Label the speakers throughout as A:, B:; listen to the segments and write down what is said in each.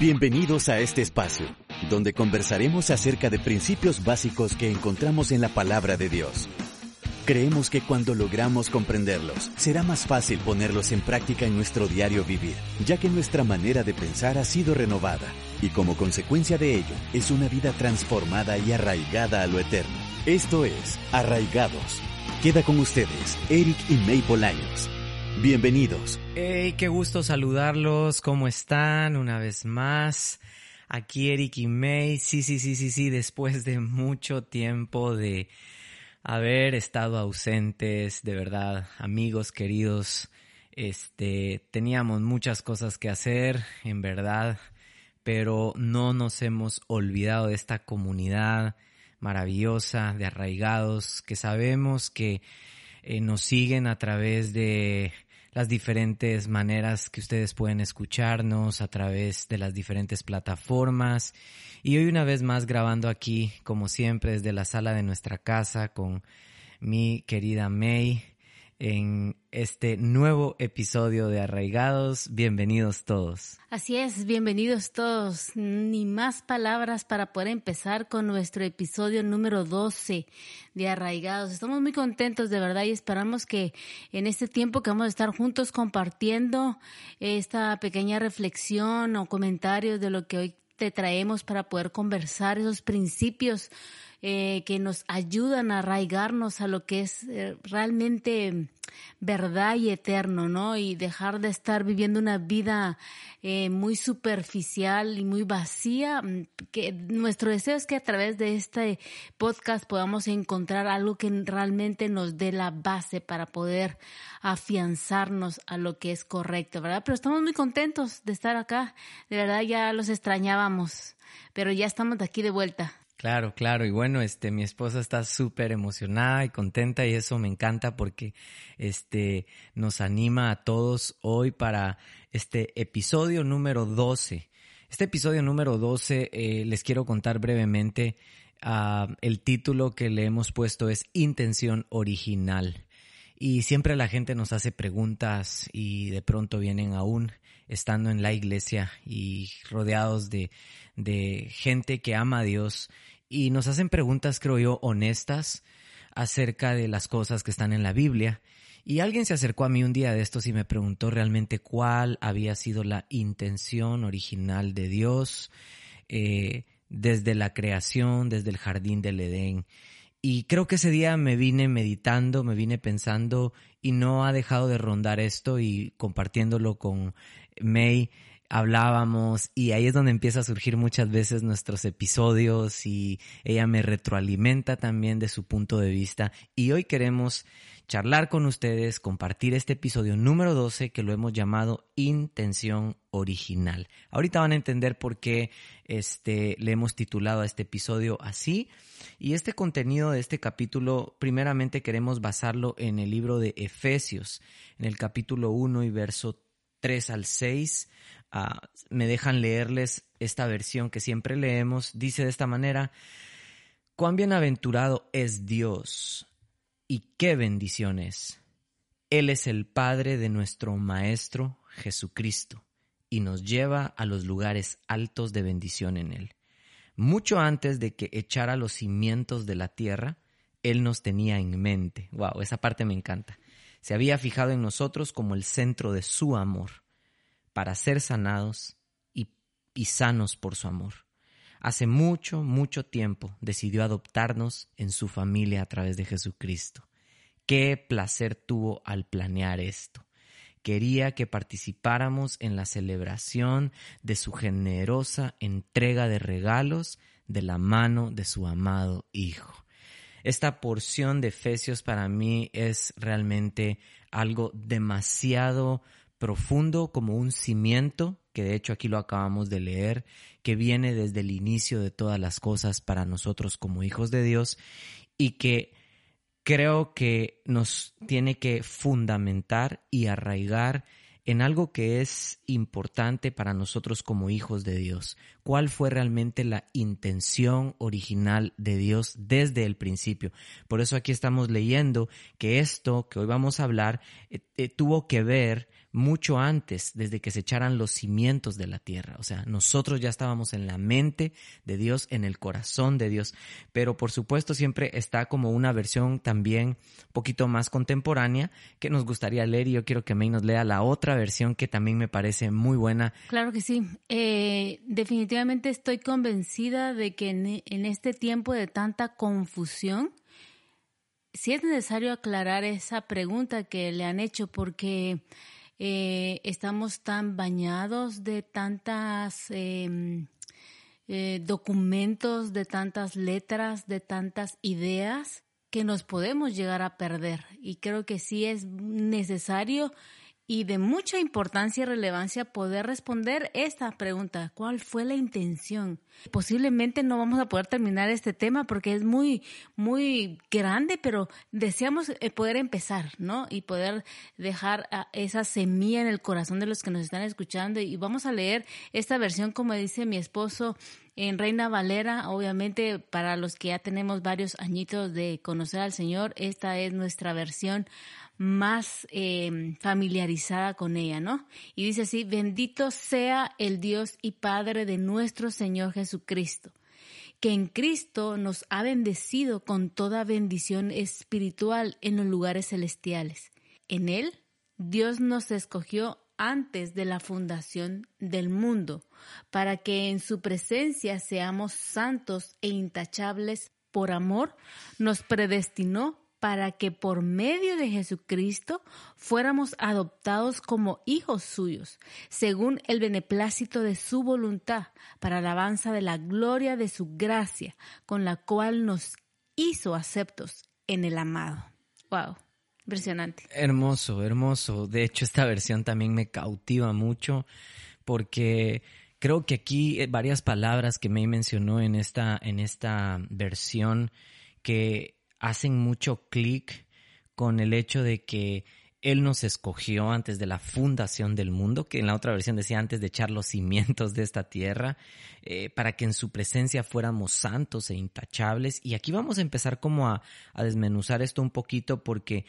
A: Bienvenidos a este espacio, donde conversaremos acerca de principios básicos que encontramos en la palabra de Dios. Creemos que cuando logramos comprenderlos, será más fácil ponerlos en práctica en nuestro diario vivir, ya que nuestra manera de pensar ha sido renovada, y como consecuencia de ello, es una vida transformada y arraigada a lo eterno. Esto es Arraigados. Queda con ustedes, Eric y May Bolaños. Bienvenidos.
B: Hey, qué gusto saludarlos. ¿Cómo están? Una vez más. Aquí Eric y May. Sí, sí, sí, sí, sí. Después de mucho tiempo de haber estado ausentes, de verdad, amigos queridos, este, teníamos muchas cosas que hacer, en verdad, pero no nos hemos olvidado de esta comunidad maravillosa de arraigados que sabemos que eh, nos siguen a través de las diferentes maneras que ustedes pueden escucharnos, a través de las diferentes plataformas. Y hoy una vez más grabando aquí, como siempre, desde la sala de nuestra casa con mi querida May en este nuevo episodio de Arraigados. Bienvenidos todos.
C: Así es, bienvenidos todos. Ni más palabras para poder empezar con nuestro episodio número 12 de Arraigados. Estamos muy contentos de verdad y esperamos que en este tiempo que vamos a estar juntos compartiendo esta pequeña reflexión o comentarios de lo que hoy te traemos para poder conversar esos principios eh, que nos ayudan a arraigarnos a lo que es eh, realmente verdad y eterno, ¿no? Y dejar de estar viviendo una vida eh, muy superficial y muy vacía. Mm, que nuestro deseo es que a través de este podcast podamos encontrar algo que realmente nos dé la base para poder afianzarnos a lo que es correcto, ¿verdad? Pero estamos muy contentos de estar acá. De verdad ya los extrañábamos, pero ya estamos de aquí de vuelta.
B: Claro, claro. Y bueno, este, mi esposa está súper emocionada y contenta y eso me encanta porque, este, nos anima a todos hoy para este episodio número 12. Este episodio número 12 eh, les quiero contar brevemente uh, el título que le hemos puesto es Intención Original. Y siempre la gente nos hace preguntas y de pronto vienen aún estando en la iglesia y rodeados de, de gente que ama a Dios y nos hacen preguntas, creo yo, honestas acerca de las cosas que están en la Biblia. Y alguien se acercó a mí un día de estos y me preguntó realmente cuál había sido la intención original de Dios eh, desde la creación, desde el jardín del Edén. Y creo que ese día me vine meditando, me vine pensando y no ha dejado de rondar esto y compartiéndolo con May hablábamos y ahí es donde empieza a surgir muchas veces nuestros episodios y ella me retroalimenta también de su punto de vista y hoy queremos charlar con ustedes, compartir este episodio número 12 que lo hemos llamado Intención Original. Ahorita van a entender por qué este, le hemos titulado a este episodio así y este contenido de este capítulo primeramente queremos basarlo en el libro de Efesios, en el capítulo 1 y verso 3 al 6 Ah, me dejan leerles esta versión que siempre leemos. Dice de esta manera, cuán bienaventurado es Dios y qué bendiciones. Él es el Padre de nuestro Maestro Jesucristo y nos lleva a los lugares altos de bendición en Él. Mucho antes de que echara los cimientos de la tierra, Él nos tenía en mente. Wow, esa parte me encanta. Se había fijado en nosotros como el centro de su amor para ser sanados y, sanos por su amor. Hace mucho, mucho tiempo decidió adoptarnos en su familia a través de Jesucristo. Qué placer tuvo al planear esto. Quería que participáramos en la celebración de su generosa entrega de regalos de la mano de su amado Hijo. Esta porción de Efesios para mí es realmente algo demasiado profundo como un cimiento, que de hecho aquí lo acabamos de leer, que viene desde el inicio de todas las cosas para nosotros como hijos de Dios y que creo que nos tiene que fundamentar y arraigar en algo que es importante para nosotros como hijos de Dios. ¿Cuál fue realmente la intención original de Dios desde el principio? Por eso aquí estamos leyendo que esto que hoy vamos a hablar eh, eh, tuvo que ver mucho antes, desde que se echaran los cimientos de la tierra. O sea, nosotros ya estábamos en la mente de Dios, en el corazón de Dios. Pero por supuesto siempre está como una versión también un poquito más contemporánea que nos gustaría leer y yo quiero que May nos lea la otra versión que también me parece muy buena.
C: Claro que sí. Eh, definitivamente estoy convencida de que en este tiempo de tanta confusión, sí es necesario aclarar esa pregunta que le han hecho porque eh, estamos tan bañados de tantas em, eh, documentos, de tantas letras, de tantas ideas que nos podemos llegar a perder. Y creo que sí es necesario y de mucha importancia y relevancia poder responder esta pregunta. ¿Cuál fue la intención? Posiblemente no vamos a poder terminar este tema porque es muy, muy grande, pero deseamos eh, poder empezar, ¿no? Y poder dejar esa semilla en el corazón de los que nos están escuchando. Y vamos a leer esta versión, como dice mi esposo, en Reina Valera, obviamente para los que ya tenemos varios añitos de conocer al Señor, esta es nuestra versión más em, familiarizada con ella, ¿no? Y dice así, bendito sea el Dios y Padre de nuestro Señor Jesucristo, que en Cristo nos ha bendecido con toda bendición espiritual en los lugares celestiales. En Él, Dios nos escogió antes de la fundación del mundo, para que en su presencia seamos santos e intachables por amor, nos predestinó para que por medio de Jesucristo fuéramos adoptados como hijos suyos, según el beneplácito de su voluntad, para alabanza de la gloria de su gracia, con la cual nos hizo aceptos en el amado. Wow, impresionante.
B: Hermoso, hermoso. De hecho, esta versión también me cautiva mucho porque creo que aquí eh, varias palabras que me mencionó en esta, en esta versión que hacen mucho clic con el hecho de que Él nos escogió antes de la fundación del mundo, que en la otra versión decía antes de echar los cimientos de esta tierra, eh, para que en su presencia fuéramos santos e intachables. Y aquí vamos a empezar como a, a desmenuzar esto un poquito porque,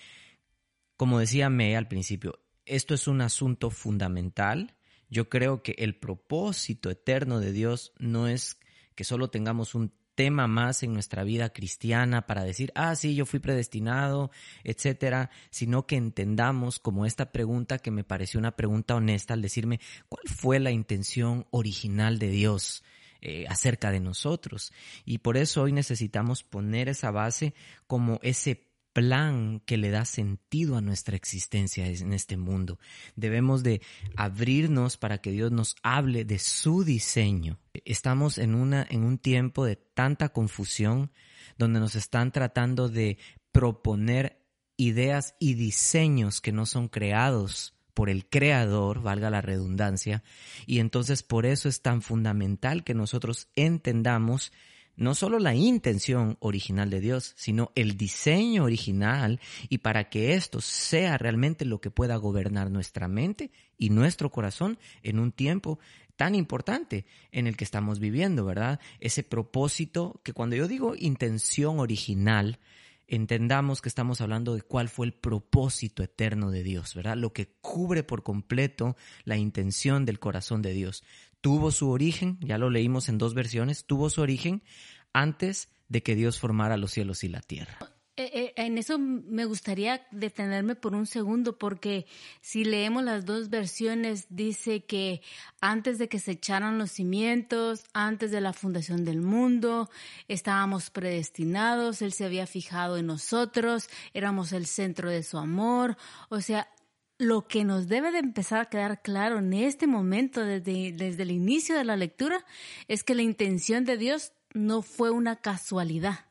B: como decía Me al principio, esto es un asunto fundamental. Yo creo que el propósito eterno de Dios no es que solo tengamos un tema más en nuestra vida cristiana para decir, ah, sí, yo fui predestinado, etcétera, sino que entendamos como esta pregunta que me pareció una pregunta honesta al decirme, ¿cuál fue la intención original de Dios? Eh, acerca de nosotros. Y por eso hoy necesitamos poner esa base como ese plan que le da sentido a nuestra existencia en este mundo. Debemos de abrirnos para que Dios nos hable de su diseño. Estamos en, una, en un tiempo de tanta confusión donde nos están tratando de proponer ideas y diseños que no son creados por el creador, valga la redundancia, y entonces por eso es tan fundamental que nosotros entendamos no solo la intención original de Dios, sino el diseño original y para que esto sea realmente lo que pueda gobernar nuestra mente y nuestro corazón en un tiempo tan importante en el que estamos viviendo, ¿verdad? Ese propósito que cuando yo digo intención original, entendamos que estamos hablando de cuál fue el propósito eterno de Dios, ¿verdad? Lo que cubre por completo la intención del corazón de Dios tuvo su origen, ya lo leímos en dos versiones, tuvo su origen antes de que Dios formara los cielos y la tierra.
C: Eh, eh, en eso me gustaría detenerme por un segundo porque si leemos las dos versiones dice que antes de que se echaran los cimientos, antes de la fundación del mundo, estábamos predestinados, Él se había fijado en nosotros, éramos el centro de su amor, o sea, lo que nos debe de empezar a quedar claro en este momento, desde, desde el inicio de la lectura, es que la intención de Dios no fue una casualidad.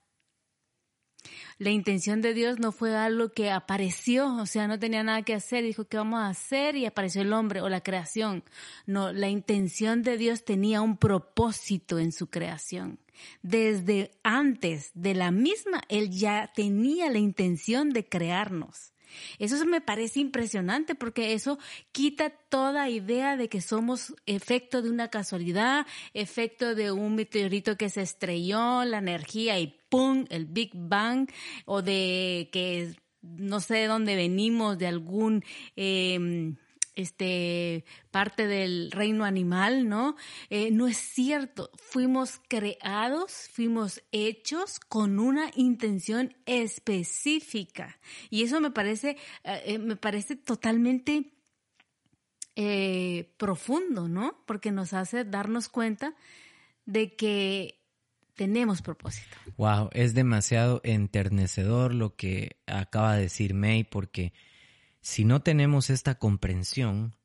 C: La intención de Dios no fue algo que apareció, o sea, no tenía nada que hacer, dijo que vamos a hacer y apareció el hombre o la creación. No, la intención de Dios tenía un propósito en su creación. Desde antes de la misma, Él ya tenía la intención de crearnos. Eso me parece impresionante porque eso quita toda idea de que somos efecto de una casualidad, efecto de un meteorito que se estrelló, la energía y ¡pum! el Big Bang, o de que no sé de dónde venimos, de algún... Em, este parte del reino animal, ¿no? Eh, no es cierto. Fuimos creados, fuimos hechos con una intención específica. Y eso me parece, eh, eh, me parece totalmente profundo, ¿no? Porque nos hace darnos cuenta de que tenemos propósito.
B: Wow, es demasiado enternecedor lo que acaba de decir May, porque si no tenemos esta comprensión,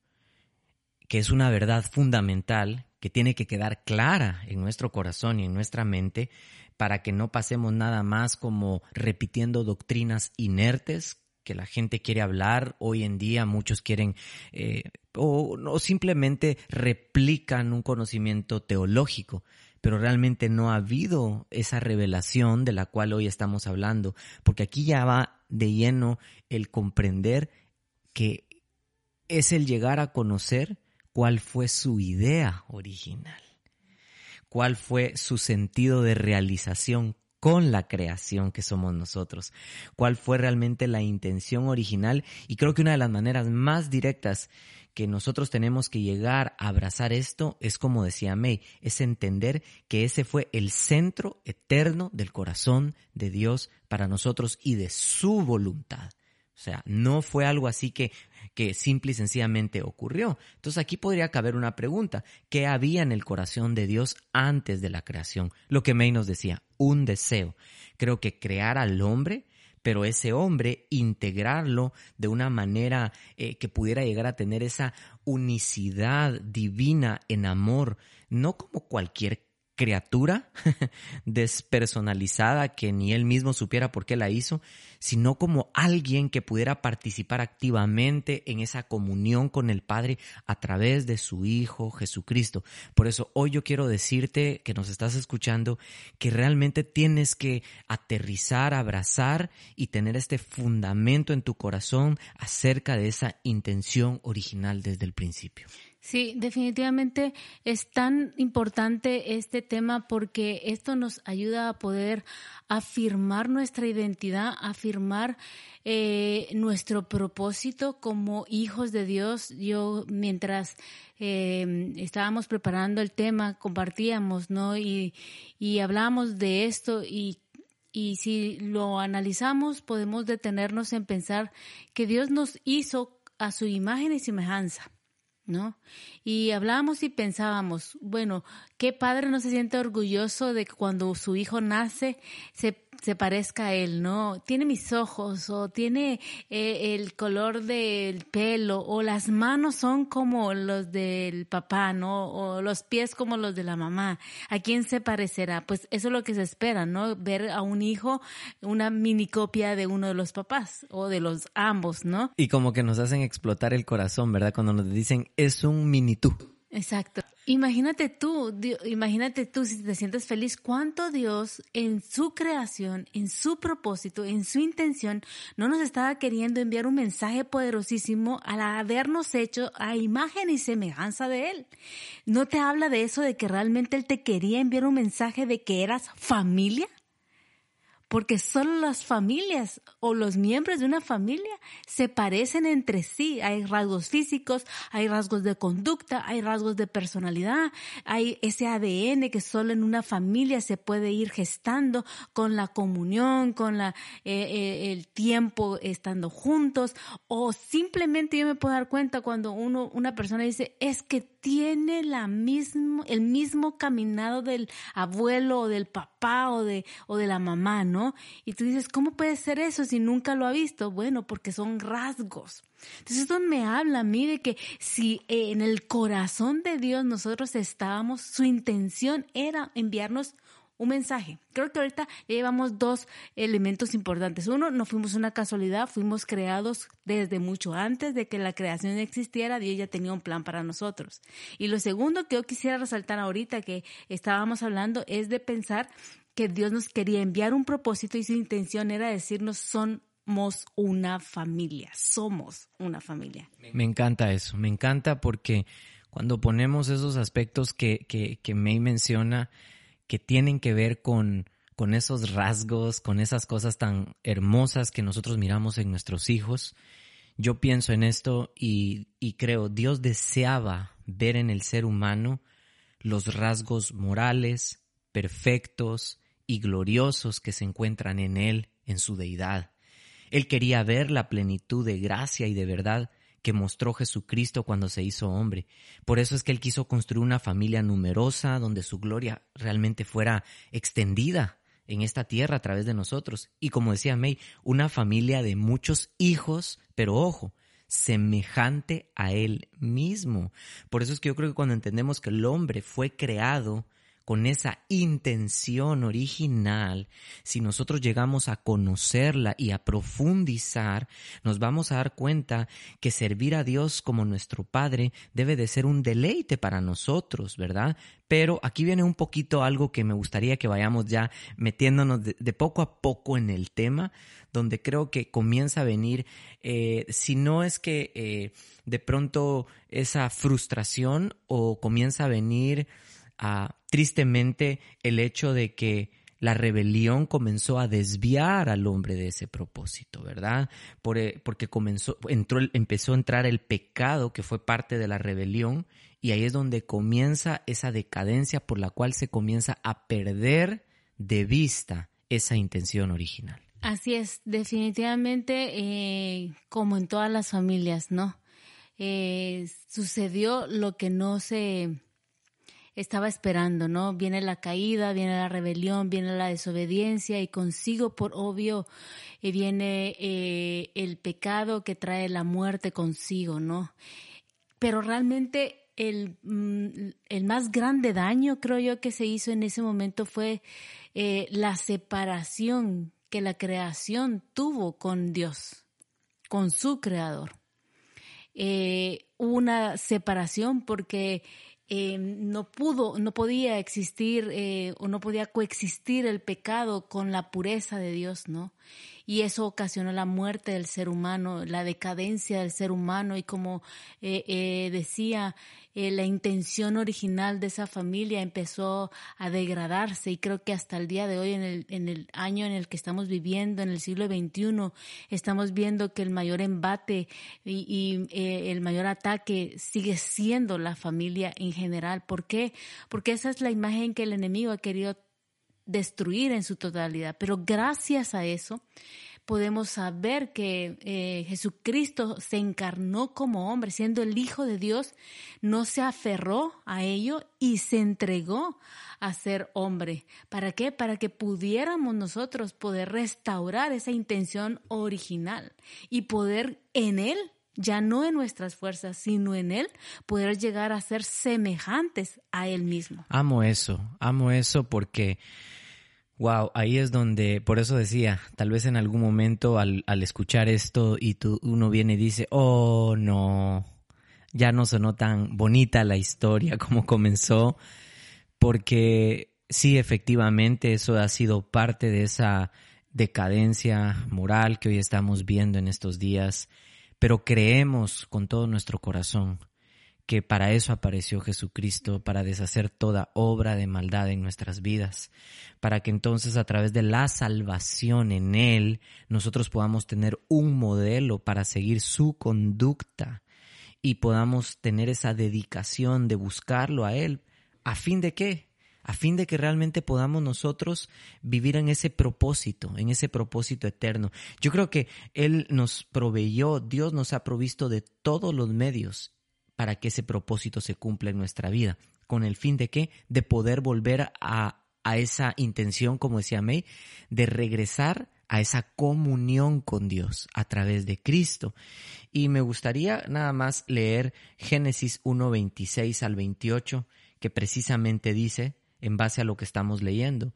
B: que es una verdad fundamental, que tiene que quedar clara en nuestro corazón y en nuestra mente, para que no pasemos nada más como repitiendo doctrinas inertes que la gente quiere hablar. Hoy en día muchos quieren eh, o, o simplemente replican un conocimiento teológico pero realmente no ha habido esa revelación de la cual hoy estamos hablando, porque aquí ya va de lleno el comprender que es el llegar a conocer cuál fue su idea original, cuál fue su sentido de realización con la creación que somos nosotros, cuál fue realmente la intención original y creo que una de las maneras más directas que nosotros tenemos que llegar a abrazar esto es como decía May, es entender que ese fue el centro eterno del corazón de Dios para nosotros y de su voluntad. O sea, no fue algo así que, que simple y sencillamente ocurrió. Entonces aquí podría caber una pregunta. ¿Qué había en el corazón de Dios antes de la creación? Lo que May nos decía, un deseo. Creo que crear al hombre, pero ese hombre integrarlo de una manera eh, que pudiera llegar a tener esa unicidad divina en amor, no como cualquier criatura despersonalizada que ni él mismo supiera por qué la hizo, sino como alguien que pudiera participar activamente en esa comunión con el Padre a través de su Hijo Jesucristo. Por eso hoy yo quiero decirte que nos estás escuchando que realmente tienes que aterrizar, abrazar y tener este fundamento en tu corazón acerca de esa intención original desde el principio.
C: Sí, definitivamente es tan importante este tema porque esto nos ayuda a poder afirmar nuestra identidad, afirmar eh, nuestro propósito como hijos de Dios. Yo mientras eh, estábamos preparando el tema, compartíamos, ¿no? Y, y hablábamos de esto y y si lo analizamos, podemos detenernos en pensar que Dios nos hizo a su imagen y semejanza. ¿No? Y hablábamos y pensábamos, bueno, ¿qué padre no se siente orgulloso de que cuando su hijo nace se se parezca a él, ¿no? Tiene mis ojos o tiene eh, el color del pelo o las manos son como los del papá, ¿no? O los pies como los de la mamá. ¿A quién se parecerá? Pues eso es lo que se espera, ¿no? Ver a un hijo una mini copia de uno de los papás o de los ambos, ¿no?
B: Y como que nos hacen explotar el corazón, ¿verdad? Cuando nos dicen es un mini tú.
C: Exacto. Imagínate tú, imagínate tú si te sientes feliz, cuánto Dios en su creación, en su propósito, en su intención, no nos estaba queriendo enviar un mensaje poderosísimo al habernos hecho a imagen y semejanza de Él. ¿No te habla de eso, de que realmente Él te quería enviar un mensaje de que eras familia? Porque solo las familias o los miembros de una familia se parecen entre sí. Hay rasgos físicos, hay rasgos de conducta, hay rasgos de personalidad, hay ese ADN que solo en una familia se puede ir gestando con la comunión, con la, eh, eh, el tiempo estando juntos, o simplemente yo me puedo dar cuenta cuando uno, una persona dice, es que tiene la mismo, el mismo caminado del abuelo o del papá o de, o de la mamá, ¿no? Y tú dices, ¿cómo puede ser eso si nunca lo ha visto? Bueno, porque son rasgos. Entonces esto me habla a mí de que si en el corazón de Dios nosotros estábamos, su intención era enviarnos un mensaje. Creo que ahorita llevamos dos elementos importantes. Uno, no fuimos una casualidad, fuimos creados desde mucho antes de que la creación existiera, Dios ya tenía un plan para nosotros. Y lo segundo que yo quisiera resaltar ahorita que estábamos hablando es de pensar que Dios nos quería enviar un propósito y su intención era decirnos somos una familia, somos una familia.
B: Me encanta eso, me encanta porque cuando ponemos esos aspectos que, que, que May menciona, que tienen que ver con, con esos rasgos, con esas cosas tan hermosas que nosotros miramos en nuestros hijos, yo pienso en esto y, y creo, Dios deseaba ver en el ser humano los rasgos morales, perfectos y gloriosos que se encuentran en Él, en su deidad. Él quería ver la plenitud de gracia y de verdad que mostró Jesucristo cuando se hizo hombre. Por eso es que Él quiso construir una familia numerosa donde su gloria realmente fuera extendida en esta tierra a través de nosotros. Y como decía May, una familia de muchos hijos, pero ojo, semejante a Él mismo. Por eso es que yo creo que cuando entendemos que el hombre fue creado con esa intención original, si nosotros llegamos a conocerla y a profundizar, nos vamos a dar cuenta que servir a Dios como nuestro Padre debe de ser un deleite para nosotros, ¿verdad? Pero aquí viene un poquito algo que me gustaría que vayamos ya metiéndonos de, poco a poco en el tema, donde creo que comienza a venir, eh, si no es que eh, de pronto esa frustración o comienza a venir tristemente el hecho de que la rebelión comenzó a desviar al hombre de ese propósito, ¿verdad? Eh, porque comenzó, entró, empezó a entrar el pecado que fue parte de la rebelión y ahí es donde comienza esa decadencia por la cual se comienza a perder de vista esa intención original.
C: Así es, definitivamente eh, como en todas las familias, ¿no? Eh, sucedió lo que no se estaba esperando, ¿no? Viene la caída, viene la rebelión, viene la desobediencia y consigo, por obvio, eh, viene eh, el pecado que trae la muerte consigo, ¿no? Pero realmente el, mm, el, más grande daño, creo yo, que se hizo en ese momento fue eh, la separación que la creación tuvo con Dios, con su creador. una separación porque eh, no pudo, no podía existir eh, o no podía coexistir el pecado con la pureza de Dios, ¿no? Y eso ocasionó la muerte del ser humano, la decadencia del ser humano y como eh, decía, eh, la intención original de esa familia empezó a degradarse y creo que hasta el día de hoy, en el, en el año en el que estamos viviendo, en el siglo XXI, estamos viendo que el mayor embate y, eh, el mayor ataque sigue siendo la familia en general. ¿Por qué? Porque esa es la imagen que el enemigo ha querido destruir en su totalidad. Pero gracias a eso, podemos saber que eh, Jesucristo se encarnó como hombre, siendo el Hijo de Dios, no se aferró a ello y se entregó a ser hombre. ¿Para qué? Para que pudiéramos nosotros poder restaurar esa intención original y poder en Él ya no en nuestras fuerzas, sino en Él, poder llegar a ser semejantes a Él mismo.
B: Amo eso, amo eso porque Wow, ahí es donde, por eso decía, tal vez en algún momento al, al escuchar esto y tú, uno viene y dice, oh no, ya no sonó tan bonita la historia como comenzó, porque sí, efectivamente, eso ha sido parte de esa decadencia moral que hoy estamos viendo en estos días, pero creemos con todo nuestro corazón que para eso apareció Jesucristo, para deshacer toda obra de maldad en nuestras vidas, para que entonces a través de la salvación en Él nosotros podamos tener un modelo para seguir su conducta y podamos tener esa dedicación de buscarlo a Él. ¿A fin de qué? A fin de que realmente podamos nosotros vivir en ese propósito, en ese propósito eterno. Yo creo que Él nos proveyó, Dios nos ha provisto de todos los medios para que ese propósito se cumpla en nuestra vida. ¿Con el fin de qué? De poder volver a, a esa intención, como decía May, de regresar a esa comunión con Dios a través de Cristo. Y me gustaría nada más leer Génesis 1, 26 al 28, que precisamente dice, en base a lo que estamos leyendo,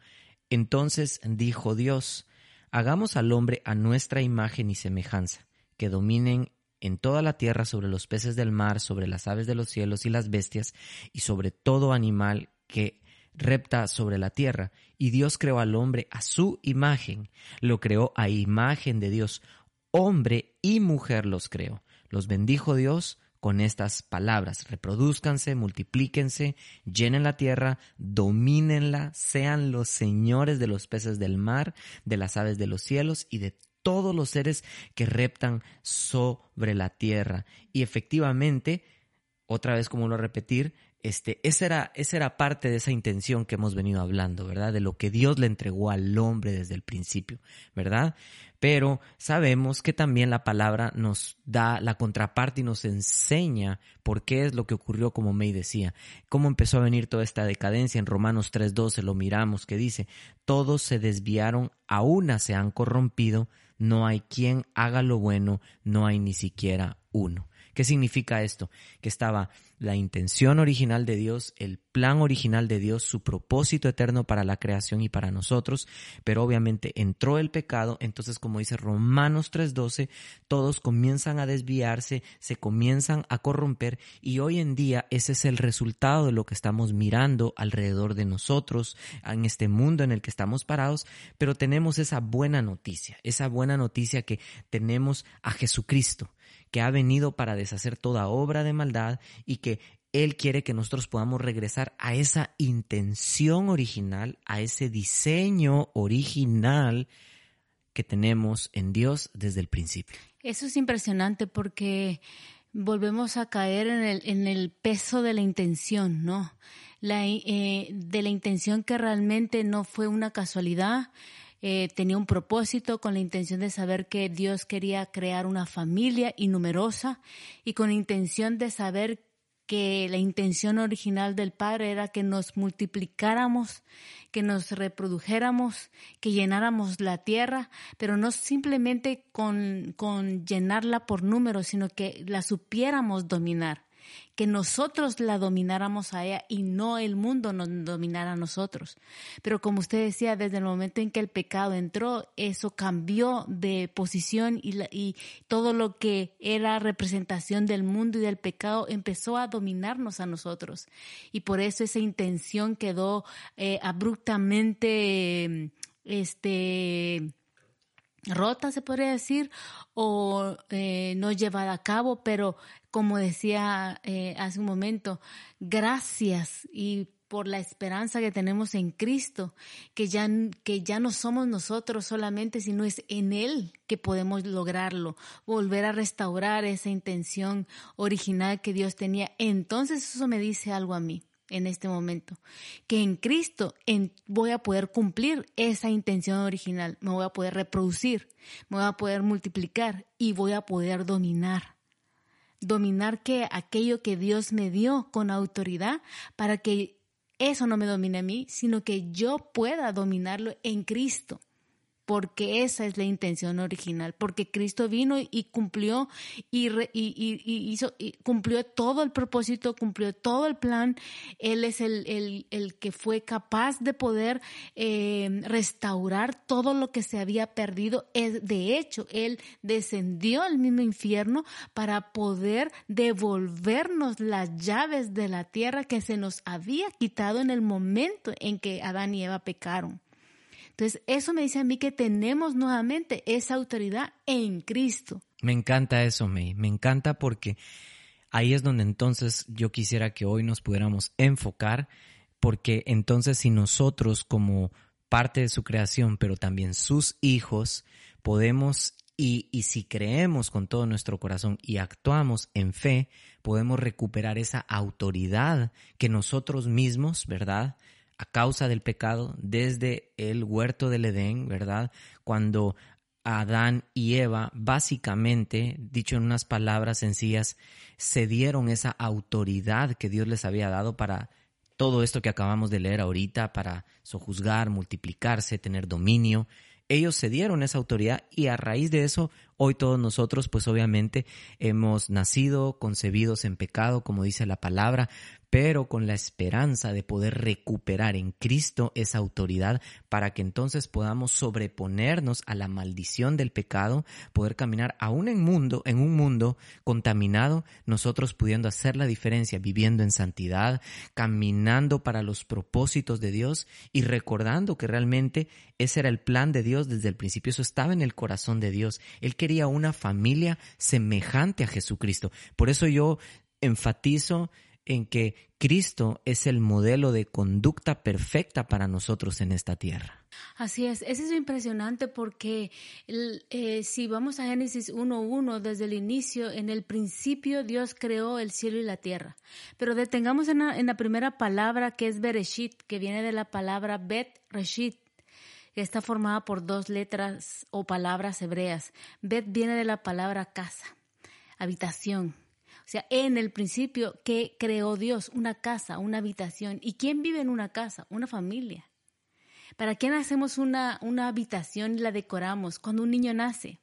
B: entonces dijo Dios, hagamos al hombre a nuestra imagen y semejanza, que dominen en toda la tierra sobre los peces del mar, sobre las aves de los cielos y las bestias, y sobre todo animal que repta sobre la tierra. Y Dios creó al hombre a su imagen, lo creó a imagen de Dios, hombre y mujer los creó. Los bendijo Dios con estas palabras, reproduzcanse, multiplíquense, llenen la tierra, domínenla, sean los señores de los peces del mar, de las aves de los cielos y de todos los seres que reptan sobre la tierra. Y efectivamente, otra vez como lo repetir, este, esa era, esa era parte de esa intención que hemos venido hablando, ¿verdad? De lo que Dios le entregó al hombre desde el principio, ¿verdad? Pero sabemos que también la palabra nos da la contraparte y nos enseña por qué es lo que ocurrió, como May decía, cómo empezó a venir toda esta decadencia. En Romanos 3.12 lo miramos que dice, todos se desviaron, a una se han corrompido, no hay quien haga lo bueno, no hay ni siquiera uno. ¿Qué significa esto? Que estaba la intención original de Dios, el plan original de Dios, su propósito eterno para la creación y para nosotros, pero obviamente entró el pecado, entonces como dice Romanos 3:12, todos comienzan a desviarse, se comienzan a corromper. Y hoy en día ese es el resultado de lo que estamos mirando alrededor de nosotros, en este mundo en el que estamos parados, pero tenemos esa buena noticia, esa buena noticia que tenemos a Jesucristo que ha venido para deshacer toda obra de maldad y que Él quiere que nosotros podamos regresar a esa intención original, a ese diseño original que tenemos en Dios desde el principio.
C: Eso es impresionante porque volvemos a caer en el, peso de la intención, ¿no? Eh, de la intención que realmente no fue una casualidad, eh, tenía un propósito con la intención de saber que Dios quería crear una familia y numerosa y con intención de saber que la intención original del Padre era que nos multiplicáramos, que nos reprodujéramos, que llenáramos la tierra, pero no simplemente con, con llenarla por números, sino que la supiéramos dominar que nosotros la domináramos a ella y no el mundo nos dominara a nosotros. Pero como usted decía, desde el momento en que el pecado entró, eso cambió de posición y, todo lo que era representación del mundo y del pecado empezó a dominarnos a nosotros. Y por eso esa intención quedó eh, abruptamente, este, rota, se podría decir, o eh, no llevada a cabo, pero como decía eh, hace un momento, gracias y por la esperanza que tenemos en Cristo, que ya, que ya no somos nosotros solamente, sino es en Él que podemos lograrlo, volver a restaurar esa intención original que Dios tenía. Entonces eso me dice algo a mí en este momento, que en Cristo voy a poder cumplir esa intención original, me voy a poder reproducir, me voy a poder multiplicar y voy a poder dominar. Dominar que aquello que Dios me dio con autoridad para que eso no me domine a mí, sino que yo pueda dominarlo en Cristo porque esa es la intención original, porque Cristo vino y cumplió y, hizo, cumplió todo el propósito, cumplió todo el plan. Él es el, que fue capaz de poder eh, restaurar todo lo que se había perdido. De hecho, Él descendió al mismo infierno para poder devolvernos las llaves de la tierra que se nos había quitado en el momento en que Adán y Eva pecaron. Entonces, eso me dice a mí que tenemos nuevamente esa autoridad en Cristo.
B: Me encanta eso, May. Me encanta porque ahí es donde entonces yo quisiera que hoy nos pudiéramos enfocar, porque entonces si nosotros como parte de su creación, pero también sus hijos, podemos y, y, si creemos con todo nuestro corazón y actuamos en fe, podemos recuperar esa autoridad que nosotros mismos, ¿verdad? A causa del pecado desde el huerto del Edén, ¿verdad? Cuando Adán y Eva, básicamente, dicho en unas palabras sencillas, cedieron esa autoridad que Dios les había dado para todo esto que acabamos de leer ahorita, para sojuzgar, multiplicarse, tener dominio. Ellos cedieron esa autoridad y a raíz de eso, hoy todos nosotros, pues obviamente, hemos nacido concebidos en pecado, como dice la palabra, pero con la esperanza de poder recuperar en Cristo esa autoridad para que entonces podamos sobreponernos a la maldición del pecado, poder caminar aún en mundo, en un mundo contaminado, nosotros pudiendo hacer la diferencia, viviendo en santidad, caminando para los propósitos de Dios y recordando que realmente ese era el plan de Dios desde el principio, eso estaba en el corazón de Dios. Él quería una familia semejante a Jesucristo. Por eso yo enfatizo en que Cristo es el modelo de conducta perfecta para nosotros en esta tierra.
C: Así es, eso es impresionante porque eh, si vamos a Génesis 1.1, desde el inicio, en el principio Dios creó el cielo y la tierra. Pero detengamos en la, en la primera palabra que es Bereshit, que viene de la palabra Bet Reshit, está formada por dos letras o palabras hebreas. Bet viene de la palabra casa, habitación. O sea, en el principio, ¿qué creó Dios? Una casa, una habitación. ¿Y quién vive en una casa? Una familia. ¿Para quién hacemos una, una habitación y la decoramos? Cuando un niño nace.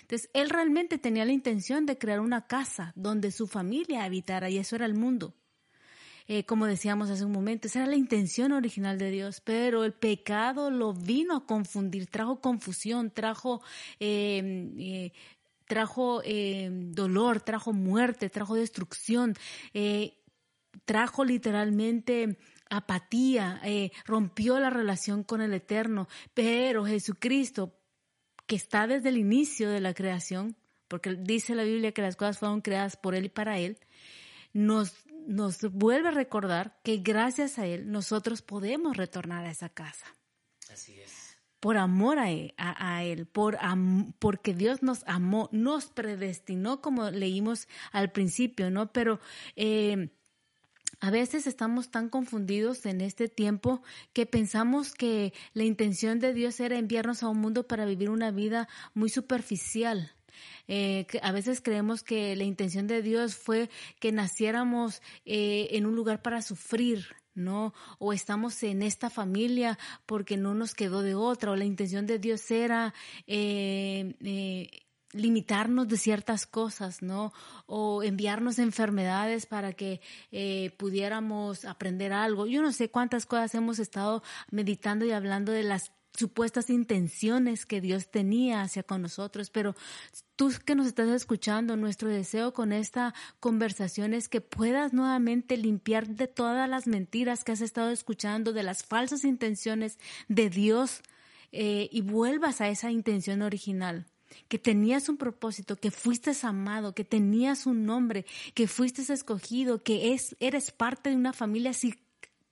C: Entonces, él realmente tenía la intención de crear una casa donde su familia habitara y eso era el mundo. Eh, como decíamos hace un momento, esa era la intención original de Dios, pero el pecado lo vino a confundir, trajo confusión, trajo, eh, eh, trajo dolor, trajo muerte, trajo destrucción, trajo literalmente apatía, rompió la relación con el Eterno, pero Jesucristo, que está desde el inicio de la creación, porque dice la Biblia que las cosas fueron creadas por Él y para Él, nos nos vuelve a recordar que gracias a Él nosotros podemos retornar a esa casa.
B: Así es.
C: Por amor a Él, a, él por, porque Dios nos amó, nos predestinó, como leímos al principio, ¿no? Pero eh, a veces estamos tan confundidos en este tiempo que pensamos que la intención de Dios era enviarnos a un mundo para vivir una vida muy superficial eh, a veces creemos que la intención de Dios fue que naciéramos eh, en un lugar para sufrir, ¿no? O estamos en esta familia porque no nos quedó de otra, o la intención de Dios era eh, limitarnos de ciertas cosas, ¿no? O enviarnos enfermedades para que pudiéramos aprender algo. Yo no sé cuántas cosas hemos estado meditando y hablando de las supuestas intenciones que Dios tenía hacia con nosotros, pero tú que nos estás escuchando, nuestro deseo con esta conversación es que puedas nuevamente limpiar de todas las mentiras que has estado escuchando, de las falsas intenciones de Dios eh, y vuelvas a esa intención original que tenías un propósito, que fuiste amado, que tenías un nombre, que fuiste escogido, que es, eres parte de una familia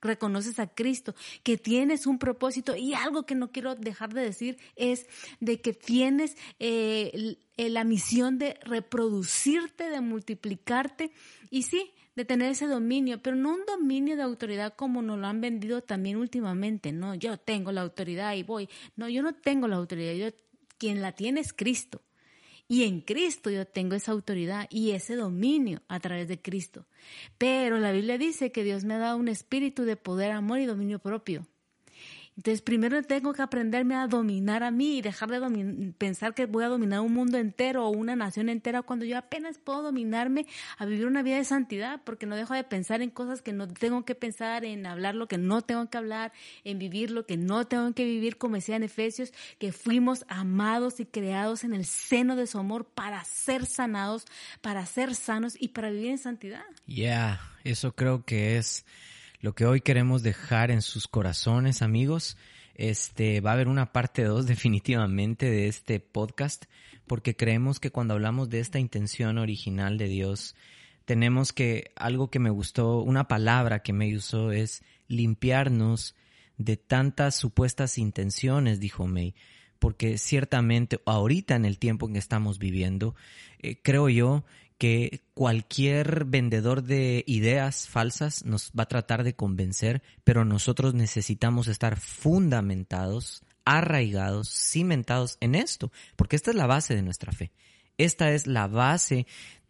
C: reconoces a Cristo, que tienes un propósito. Y algo que no quiero dejar de decir es de que tienes eh, la misión de reproducirte, de multiplicarte y sí, de tener ese dominio, pero no un dominio de autoridad como nos lo han vendido también últimamente, no, yo tengo la autoridad y voy, no, yo no tengo la autoridad, yo, quien la tiene es Cristo. Y en Cristo yo tengo esa autoridad y ese dominio a través de Cristo. Pero la Biblia dice que Dios me ha dado un espíritu de poder, amor y dominio propio. Entonces, primero tengo que aprenderme a dominar a mí y dejar de pensar que voy a dominar un mundo entero o una nación entera cuando yo apenas puedo dominarme a vivir una vida de santidad, porque no dejo de pensar en cosas que no tengo que pensar, en hablar lo que no tengo que hablar, en vivir lo que no tengo que vivir, como decía en Efesios, que fuimos amados y creados en el seno de su amor para ser sanados, para ser sanos y para vivir en santidad.
B: Ya, eso creo que es lo que hoy queremos dejar en sus corazones, amigos. Este va a haber una parte 2 definitivamente de este podcast porque creemos que cuando hablamos de esta intención original de Dios, tenemos que algo que me gustó, una palabra que me usó es limpiarnos de tantas supuestas intenciones, dijo May porque ciertamente ahorita en el tiempo en que estamos viviendo, eh, creo yo que cualquier vendedor de ideas falsas nos va a tratar de convencer, pero nosotros necesitamos estar fundamentados, arraigados, cimentados en esto, porque esta es la base de nuestra fe. Esta es la base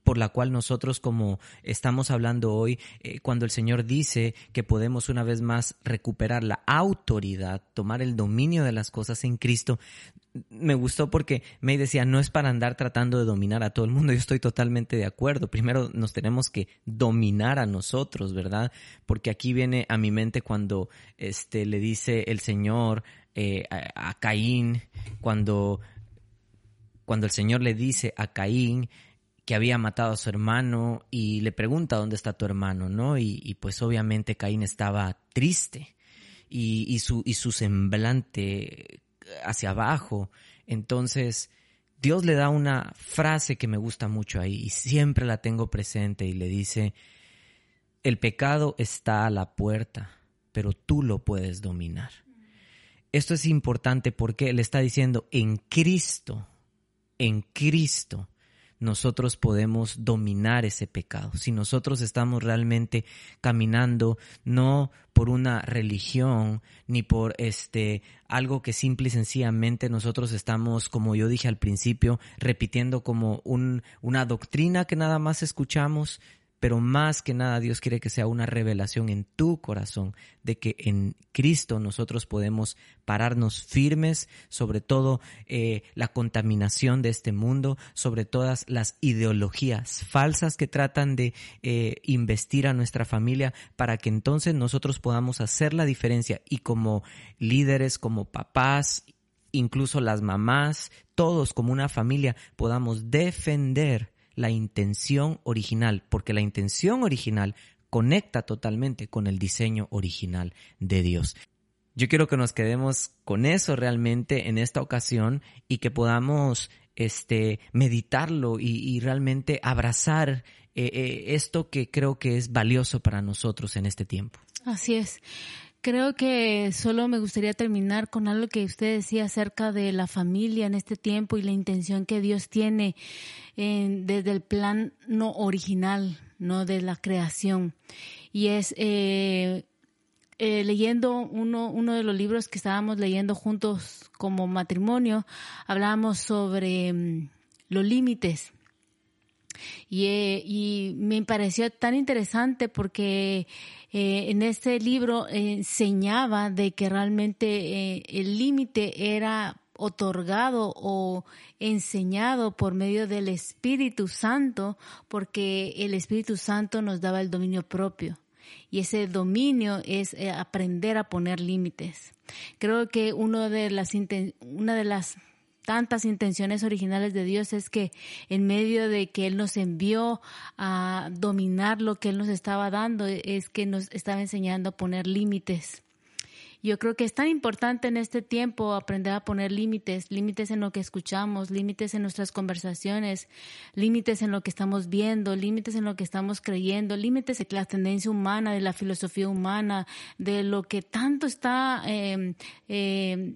B: por la cual nosotros como estamos hablando hoy, eh, cuando el Señor dice que podemos una vez más recuperar la autoridad, tomar el dominio de las cosas en Cristo, me gustó porque me decía, no es para andar tratando de dominar a todo el mundo. Yo estoy totalmente de acuerdo. Primero nos tenemos que dominar a nosotros, ¿verdad? Porque aquí viene a mi mente cuando este, le dice el Señor eh, a, Caín, cuando, cuando el Señor le dice a Caín que había matado a su hermano y le pregunta dónde está tu hermano, ¿no? Y, pues obviamente Caín estaba triste y, y, su, y su semblante hacia abajo. Entonces, Dios le da una frase que me gusta mucho ahí y siempre la tengo presente y le dice, El pecado está a la puerta, pero tú lo puedes dominar. Esto es importante porque Él está diciendo, en Cristo, en Cristo, nosotros podemos dominar ese pecado. Si nosotros estamos realmente caminando no por una religión ni por este algo que simple y sencillamente nosotros estamos, como yo dije al principio, repitiendo como un, una doctrina que nada más escuchamos, pero más que nada Dios quiere que sea una revelación en tu corazón de que en Cristo nosotros podemos pararnos firmes sobre todo eh, la contaminación de este mundo, sobre todas las ideologías falsas que tratan de eh, investir a nuestra familia para que entonces nosotros podamos hacer la diferencia y como líderes, como papás, incluso las mamás, todos como una familia podamos defender la intención original, porque la intención original conecta totalmente con el diseño original de Dios. Yo quiero que nos quedemos con eso realmente en esta ocasión y que podamos este, meditarlo y, realmente abrazar eh, eh, esto que creo que es valioso para nosotros en este tiempo.
C: Así es. Creo que solo me gustaría terminar con algo que usted decía acerca de la familia en este tiempo y la intención que Dios tiene desde el plan no original, no de la creación. Y es eh, eh, leyendo uno, uno de los libros que estábamos leyendo juntos como matrimonio, hablábamos sobre mm, los límites eh, y, me pareció tan interesante porque eh, en este libro enseñaba de que realmente eh, el límite era otorgado o enseñado por medio del Espíritu Santo porque el Espíritu Santo nos daba el dominio propio y ese dominio es aprender a poner límites. Creo que uno de las, una de las tantas intenciones originales de Dios es que en medio de que Él nos envió a dominar lo que Él nos estaba dando, es que nos estaba enseñando a poner límites. Yo creo que es tan importante en este tiempo aprender a poner límites, límites en lo que escuchamos, límites en nuestras conversaciones, límites en lo que estamos viendo, límites en lo que estamos creyendo, límites de la tendencia humana, de la filosofía humana, de lo que tanto está eh, eh,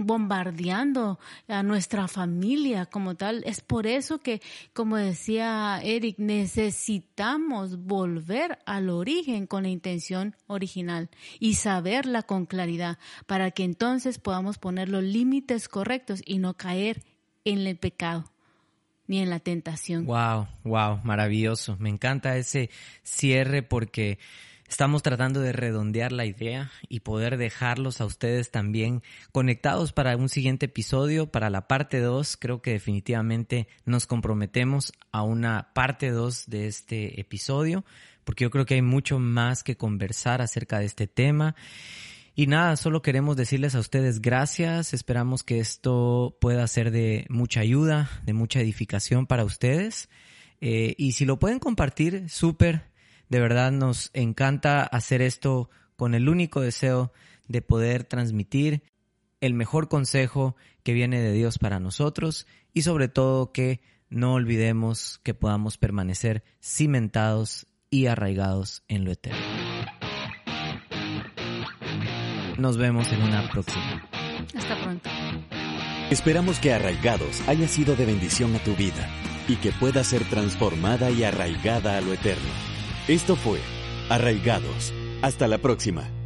C: bombardeando a nuestra familia como tal. Es por eso que, como decía Eric, necesitamos volver al origen con la intención original y saberla con claridad para que entonces podamos poner los límites correctos y no caer en el pecado ni en la tentación.
B: Wow, wow, maravilloso. Me encanta ese cierre porque Estamos tratando de redondear la idea y poder dejarlos a ustedes también conectados para un siguiente episodio, para la parte 2. Creo que definitivamente nos comprometemos a una parte 2 de este episodio, porque yo creo que hay mucho más que conversar acerca de este tema. Y nada, solo queremos decirles a ustedes gracias. Esperamos que esto pueda ser de mucha ayuda, de mucha edificación para ustedes. Eh, y si lo pueden compartir, súper de verdad nos encanta hacer esto con el único deseo de poder transmitir el mejor consejo que viene de Dios para nosotros y sobre todo que no olvidemos que podamos permanecer cimentados y arraigados en lo eterno. Nos vemos en una próxima.
C: Hasta pronto.
A: Esperamos que Arraigados haya sido de bendición a tu vida y que pueda ser transformada y arraigada a lo eterno. Esto fue Arraigados. Hasta la próxima.